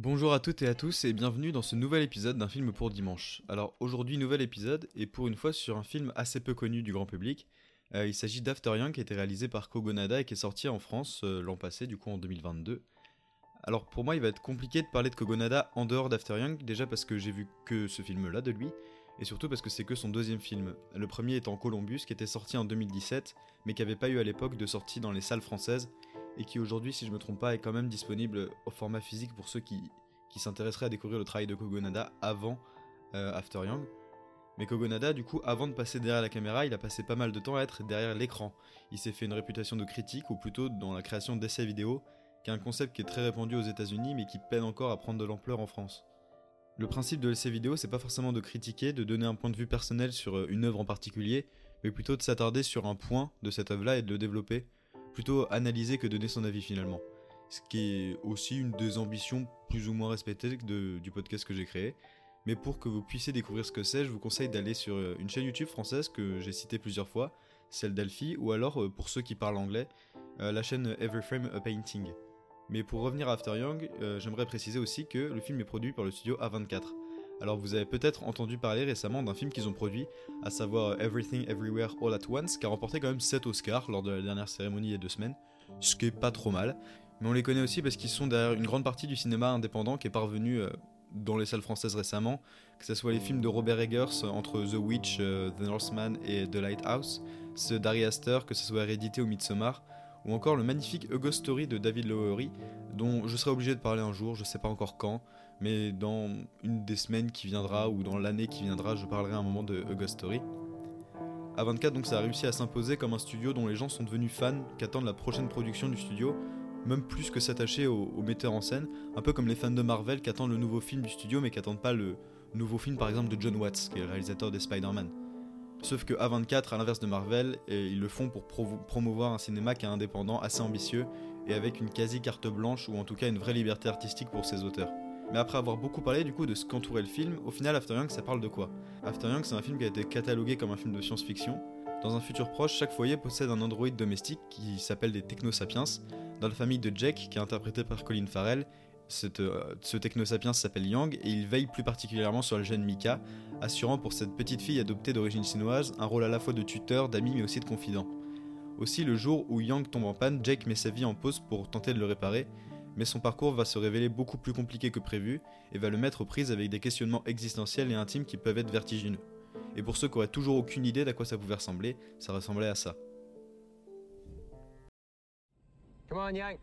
Bonjour à toutes et à tous et bienvenue dans ce nouvel épisode d'un film pour dimanche. Alors aujourd'hui nouvel épisode et pour une fois sur un film assez peu connu du grand public. Euh, il s'agit d'After Young qui a été réalisé par Kogonada et qui est sorti en France euh, l'an passé, du coup en 2022. Alors pour moi il va être compliqué de parler de Kogonada en dehors d'After Young, déjà parce que j'ai vu que ce film là de lui, et surtout parce que c'est que son deuxième film. Le premier étant Columbus qui était sorti en 2017, mais qui n'avait pas eu à l'époque de sortie dans les salles françaises, et qui aujourd'hui, si je me trompe pas, est quand même disponible au format physique pour ceux qui, s'intéresseraient à découvrir le travail de Kogonada avant euh, After Young. Mais Kogonada, du coup, avant de passer derrière la caméra, il a passé pas mal de temps à être derrière l'écran. Il s'est fait une réputation de critique, ou plutôt dans la création d'essais vidéo, qui est un concept qui est très répandu aux États-Unis, mais qui peine encore à prendre de l'ampleur en France. Le principe de l'essai vidéo, c'est pas forcément de critiquer, de donner un point de vue personnel sur euh, une œuvre en particulier, mais plutôt de s'attarder sur un point de cette œuvre-là et de le développer, plutôt analyser que donner son avis finalement. Ce qui est aussi une des ambitions plus ou moins respectées de- du podcast que j'ai créé. Mais pour que vous puissiez découvrir ce que c'est, je vous conseille d'aller sur euh, une chaîne YouTube française que j'ai citée plusieurs fois, celle d'Alfie, ou alors euh, pour ceux qui parlent anglais, euh, la chaîne Every Frame a Painting. Mais pour revenir à After Young, j'aimerais préciser aussi que le film est produit par le studio A24. Alors vous avez peut-être entendu parler récemment d'un film qu'ils ont produit, à savoir euh, Everything Everywhere All at Once, qui a remporté quand même 7 Oscars lors de la dernière cérémonie il y a deux semaines, ce qui est pas trop mal. Mais on les connaît aussi parce qu'ils sont derrière une grande partie du cinéma indépendant qui est parvenu euh, dans les salles françaises récemment, que ce soit les films de Robert Eggers euh, entre The Witch, The Northman et The Lighthouse, ceux d'Ari Aster, que ce soit Hérédité ou Midsommar, ou encore le magnifique Ghost Story de David Lowery, dont je serai obligé de parler un jour, je sais pas encore quand, mais dans une des semaines qui viendra ou dans l'année qui viendra, je parlerai un moment de Ghost Story. A24 donc ça a réussi à s'imposer comme un studio dont les gens sont devenus fans, qu'attendent la prochaine production du studio, même plus que s'attacher au, au metteur en scène, un peu comme les fans de Marvel qui attendent le nouveau film du studio mais qui attendent pas le nouveau film par exemple de John Watts, qui est le réalisateur des Spider-Man. Sauf que A24, à l'inverse de Marvel, ils le font pour promouvoir un cinéma qui est indépendant, assez ambitieux, et avec une quasi carte blanche, ou en tout cas une vraie liberté artistique pour ses auteurs. Mais après avoir beaucoup parlé du coup de ce qu'entourait le film, au final After Young ça parle de quoi? After Young c'est un film qui a été catalogué comme un film de science-fiction. Dans un futur proche, chaque foyer possède un androïde domestique qui s'appelle des Technosapiens. Dans la famille de Jack, qui est interprété par Colin Farrell, cette, euh, ce Technosapiens s'appelle Yang et il veille plus particulièrement sur le jeune Mika, assurant pour cette petite fille adoptée d'origine chinoise un rôle à la fois de tuteur, d'ami mais aussi de confident. Aussi, le jour où Yang tombe en panne, Jake met sa vie en pause pour tenter de le réparer, mais son parcours va se révéler beaucoup plus compliqué que prévu et va le mettre aux prises avec des questionnements existentiels et intimes qui peuvent être vertigineux. Et pour ceux qui auraient toujours aucune idée d'à quoi ça pouvait ressembler, ça ressemblait à ça. Come on, Yang.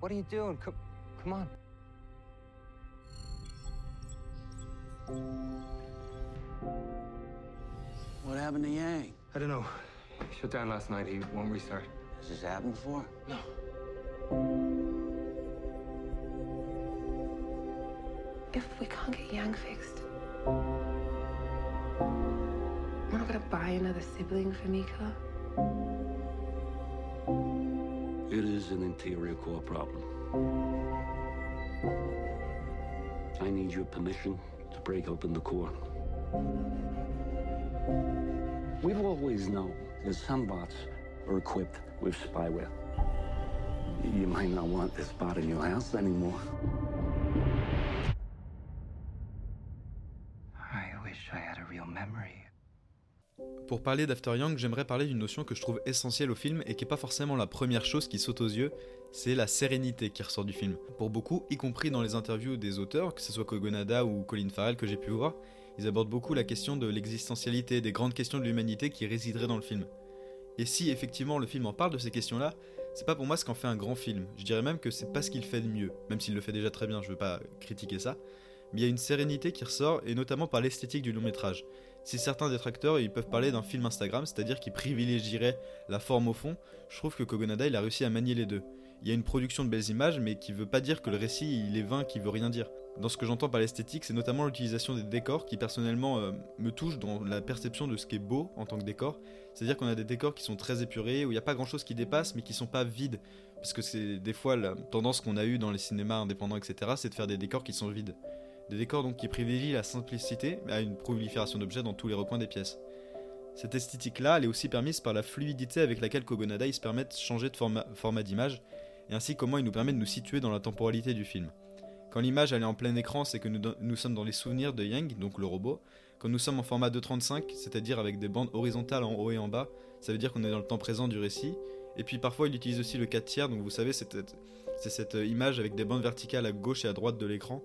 What are you doing? Come, come on. What happened to Yang? I don't know. He Shut down last night. He won't restart. Has this happened before? No. If we can't get Yang fixed, we're not gonna buy another sibling for Mika. It is an interior core problem. I need your permission to break open the core. We've always known that some bots are equipped with spyware. You might not want this bot in your house anymore. I wish I had a real memory. Pour parler d'After Young, j'aimerais parler d'une notion que je trouve essentielle au film et qui est pas forcément la première chose qui saute aux yeux, c'est la sérénité qui ressort du film. Pour beaucoup, y compris dans les interviews des auteurs, que ce soit Kogonada ou Colin Farrell que j'ai pu voir, ils abordent beaucoup la question de l'existentialité, des grandes questions de l'humanité qui résideraient dans le film. Et si effectivement le film en parle de ces questions-là, c'est pas pour moi ce qu'en fait un grand film. Je dirais même que c'est pas ce qu'il fait de mieux, même s'il le fait déjà très bien, je veux pas critiquer ça. Mais il y a une sérénité qui ressort, et notamment par l'esthétique du long métrage. Si certains détracteurs ils peuvent parler d'un film Instagram, c'est-à-dire qui privilégierait la forme au fond, je trouve que Kogonada il a réussi à manier les deux. Il y a une production de belles images, mais qui veut pas dire que le récit il est vain, qui veut rien dire. Dans ce que j'entends par l'esthétique, c'est notamment l'utilisation des décors qui personnellement euh, me touche dans la perception de ce qui est beau en tant que décor. C'est-à-dire qu'on a des décors qui sont très épurés, où il n'y a pas grand-chose qui dépasse, mais qui sont pas vides. Parce que c'est des fois la tendance qu'on a eue dans les cinémas indépendants, etc., c'est de faire des décors qui sont vides. Des décors donc qui privilégient la simplicité à une prolifération d'objets dans tous les recoins des pièces. Cette esthétique-là, elle est aussi permise par la fluidité avec laquelle Kogonada se permet de changer de format, d'image, et ainsi comment il nous permet de nous situer dans la temporalité du film. Quand l'image est en plein écran, c'est que nous, nous, sommes dans les souvenirs de Yang, donc le robot. Quand nous sommes en format 2.35, c'est-à-dire avec des bandes horizontales en haut et en bas, ça veut dire qu'on est dans le temps présent du récit. Et puis parfois il utilise aussi le 4 tiers, donc vous savez, c'est cette image avec des bandes verticales à gauche et à droite de l'écran,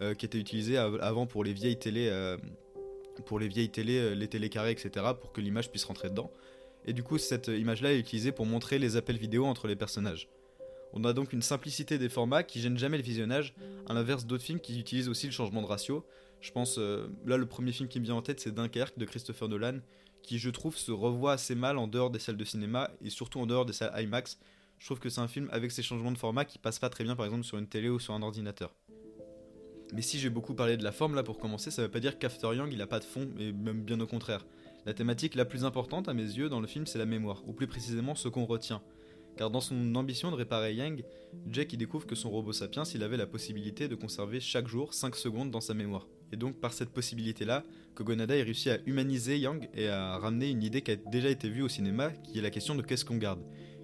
euh, qui était utilisée avant pour les vieilles télé, euh, pour les vieilles télé, euh, les télé etc., pour que l'image puisse rentrer dedans. Et du coup, cette image-là est utilisée pour montrer les appels vidéo entre les personnages. On a donc une simplicité des formats qui gêne jamais le visionnage, à l'inverse d'autres films qui utilisent aussi le changement de ratio. Je pense, là, le premier film qui me vient en tête, c'est Dunkerque de Christopher Nolan, qui je trouve se revoit assez mal en dehors des salles de cinéma et surtout en dehors des salles IMAX. Je trouve que c'est un film avec ces changements de format qui passe pas très bien par exemple sur une télé ou sur un ordinateur. Mais si j'ai beaucoup parlé de la forme là pour commencer, ça veut pas dire qu'After Young il a pas de fond, et même bien au contraire. La thématique la plus importante à mes yeux dans le film c'est la mémoire, ou plus précisément ce qu'on retient. Car dans son ambition de réparer Yang, Jack découvre que son robot sapiens il avait la possibilité de conserver chaque jour 5 secondes dans sa mémoire. Et donc par cette possibilité là, Kogonada a réussi à humaniser Yang et à ramener une idée qui a déjà été vue au cinéma, qui est la question de qu'est-ce qu'on garde?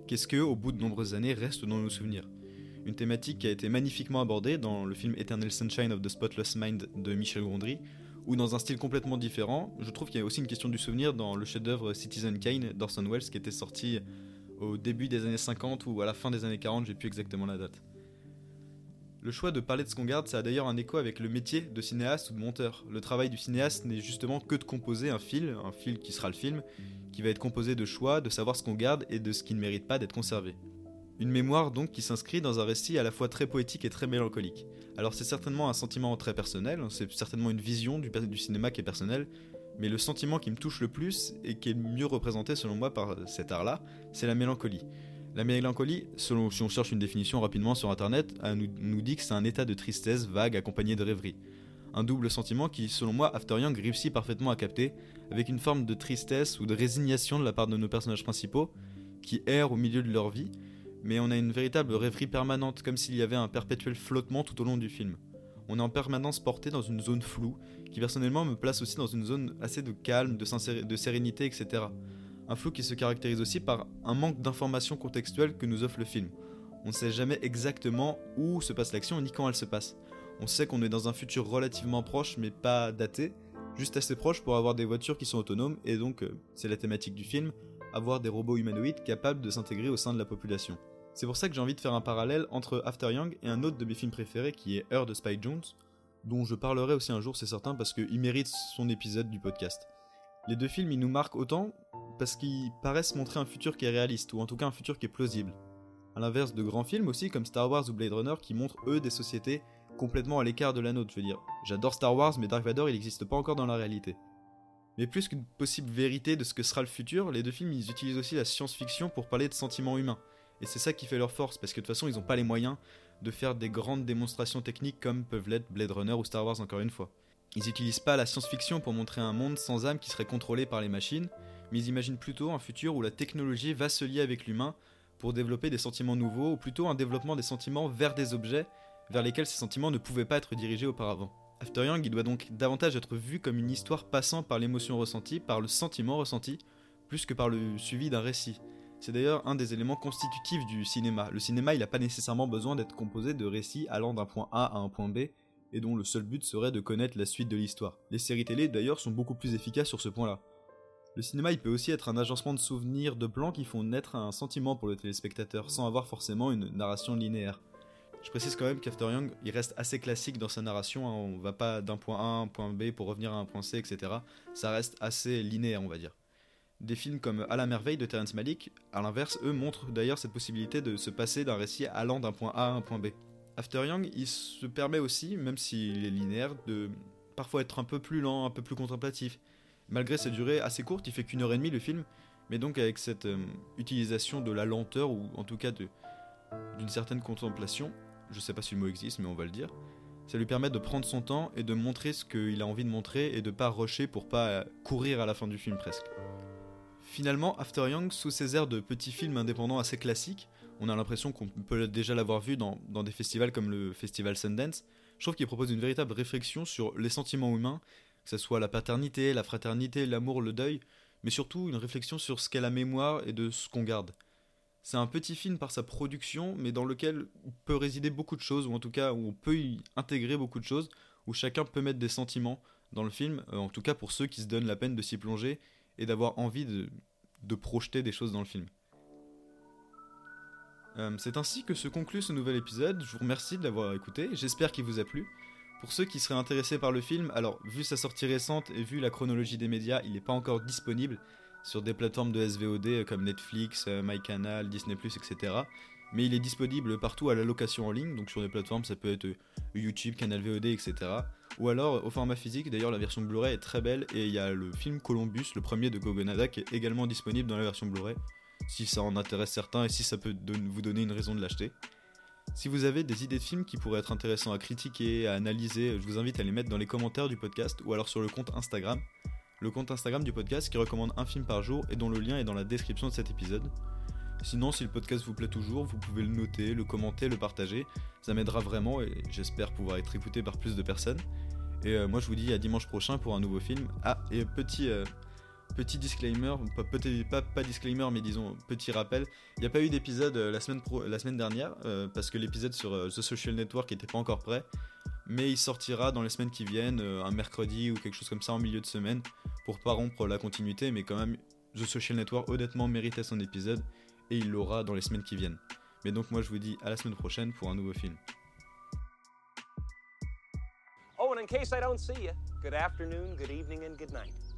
Qu'est-ce que, au bout de nombreuses années, reste dans nos souvenirs? Une thématique qui a été magnifiquement abordée dans le film Eternal Sunshine of the Spotless Mind de Michel Gondry, ou dans un style complètement différent. Je trouve qu'il y a aussi une question du souvenir dans le chef-d'œuvre Citizen Kane d'Orson Welles qui était sorti au début des années 50 ou à la fin des années 40, j'ai plus exactement la date. Le choix de parler de ce qu'on garde, ça a d'ailleurs un écho avec le métier de cinéaste ou de monteur. Le travail du cinéaste n'est justement que de composer un fil, un fil qui sera le film, qui va être composé de choix, de savoir ce qu'on garde et de ce qui ne mérite pas d'être conservé. Une mémoire donc qui s'inscrit dans un récit à la fois très poétique et très mélancolique. Alors c'est certainement un sentiment très personnel, hein, c'est certainement une vision du, cinéma qui est personnelle, mais le sentiment qui me touche le plus et qui est mieux représenté selon moi par cet art-là, c'est la mélancolie. La mélancolie, selon, si on cherche une définition rapidement sur internet, nous, nous dit que c'est un état de tristesse vague accompagné de rêverie. Un double sentiment qui, selon moi, After Young réussit parfaitement à capter, avec une forme de tristesse ou de résignation de la part de nos personnages principaux, qui errent au milieu de leur vie, mais on a une véritable rêverie permanente, comme s'il y avait un perpétuel flottement tout au long du film. On est en permanence porté dans une zone floue, qui personnellement me place aussi dans une zone assez de calme, de, sérénité, etc. Un flou qui se caractérise aussi par un manque d'informations contextuelles que nous offre le film. On ne sait jamais exactement où se passe l'action ni quand elle se passe. On sait qu'on est dans un futur relativement proche mais pas daté, juste assez proche pour avoir des voitures qui sont autonomes et donc, euh, c'est la thématique du film, avoir des robots humanoïdes capables de s'intégrer au sein de la population. C'est pour ça que j'ai envie de faire un parallèle entre After Young et un autre de mes films préférés qui est Heure de Spike Jones, dont je parlerai aussi un jour, c'est certain, parce qu'il mérite son épisode du podcast. Les deux films, ils nous marquent autant parce qu'ils paraissent montrer un futur qui est réaliste, ou en tout cas un futur qui est plausible. A l'inverse de grands films aussi, comme Star Wars ou Blade Runner, qui montrent eux des sociétés complètement à l'écart de la nôtre. Je veux dire, j'adore Star Wars, mais Dark Vador, il n'existe pas encore dans la réalité. Mais plus qu'une possible vérité de ce que sera le futur, les deux films, ils utilisent aussi la science-fiction pour parler de sentiments humains. Et c'est ça qui fait leur force, parce que de toute façon, ils n'ont pas les moyens de faire des grandes démonstrations techniques comme peuvent l'être Blade Runner ou Star Wars encore une fois. Ils n'utilisent pas la science-fiction pour montrer un monde sans âme qui serait contrôlé par les machines, mais ils imaginent plutôt un futur où la technologie va se lier avec l'humain pour développer des sentiments nouveaux, ou plutôt un développement des sentiments vers des objets vers lesquels ces sentiments ne pouvaient pas être dirigés auparavant. After Young, il doit donc davantage être vu comme une histoire passant par l'émotion ressentie, par le sentiment ressenti, plus que par le suivi d'un récit. C'est d'ailleurs un des éléments constitutifs du cinéma. Le cinéma, il n'a pas nécessairement besoin d'être composé de récits allant d'un point A à un point B, et dont le seul but serait de connaître la suite de l'histoire. Les séries télé, d'ailleurs, sont beaucoup plus efficaces sur ce point-là. Le cinéma, il peut aussi être un agencement de souvenirs, de plans qui font naître un sentiment pour le téléspectateur, sans avoir forcément une narration linéaire. Je précise quand même qu'After Young, il reste assez classique dans sa narration, hein. on va pas d'un point A à un point B pour revenir à un point C, etc. Ça reste assez linéaire, on va dire. Des films comme À la merveille de Terrence Malick, à l'inverse, eux montrent d'ailleurs cette possibilité de se passer d'un récit allant d'un point A à un point B. After Young, il se permet aussi, même s'il est linéaire, de parfois être un peu plus lent, un peu plus contemplatif. Malgré sa durée assez courte, il fait qu'une heure et demie le film, mais donc avec cette euh, utilisation de la lenteur, ou en tout cas d'une certaine contemplation, je sais pas si le mot existe, mais on va le dire, ça lui permet de prendre son temps et de montrer ce qu'il a envie de montrer et de pas rusher pour pas euh, courir à la fin du film presque. Finalement, After Young, sous ses airs de petits films indépendants assez classiques, on a l'impression qu'on peut déjà l'avoir vu dans, des festivals comme le festival Sundance, je trouve qu'il propose une véritable réflexion sur les sentiments humains, que ce soit la paternité, la fraternité, l'amour, le deuil, mais surtout une réflexion sur ce qu'est la mémoire et de ce qu'on garde. C'est un petit film par sa production, mais dans lequel peut résider beaucoup de choses, ou en tout cas où on peut y intégrer beaucoup de choses, où chacun peut mettre des sentiments dans le film, euh, en tout cas pour ceux qui se donnent la peine de s'y plonger et d'avoir envie de, de projeter des choses dans le film. Euh, c'est ainsi que se conclut ce nouvel épisode, je vous remercie de l'avoir écouté, j'espère qu'il vous a plu. Pour ceux qui seraient intéressés par le film, alors vu sa sortie récente et vu la chronologie des médias, il n'est pas encore disponible sur des plateformes de SVOD euh, comme Netflix, euh, MyCanal, Disney+, etc. Mais il est disponible partout à la location en ligne, donc sur des plateformes ça peut être YouTube, Canal VOD, etc. Ou alors au format physique, d'ailleurs la version Blu-ray est très belle et il y a le film Columbus, le premier de Gogonada, qui est également disponible dans la version Blu-ray, si ça en intéresse certains et si ça peut vous donner une raison de l'acheter. Si vous avez des idées de films qui pourraient être intéressants à critiquer, à analyser, je vous invite à les mettre dans les commentaires du podcast ou alors sur le compte Instagram. Le compte Instagram du podcast qui recommande un film par jour et dont le lien est dans la description de cet épisode. Sinon, si le podcast vous plaît toujours, vous pouvez le noter, le commenter, le partager. Ça m'aidera vraiment et j'espère pouvoir être écouté par plus de personnes. Et euh, moi, je vous dis à dimanche prochain pour un nouveau film. Ah, et petit, euh, petit disclaimer, pas, pas, disclaimer, mais disons petit rappel. Il n'y a pas eu d'épisode euh, la, semaine pro- la semaine dernière parce que l'épisode sur The Social Network n'était pas encore prêt. Mais il sortira dans les semaines qui viennent, un mercredi ou quelque chose comme ça en milieu de semaine, pour pas rompre la continuité, mais quand même, The Social Network honnêtement méritait son épisode et il l'aura dans les semaines qui viennent. Mais donc moi je vous dis à la semaine prochaine pour un nouveau film. Oh, and in case I don't see you, good afternoon, good evening, and good night.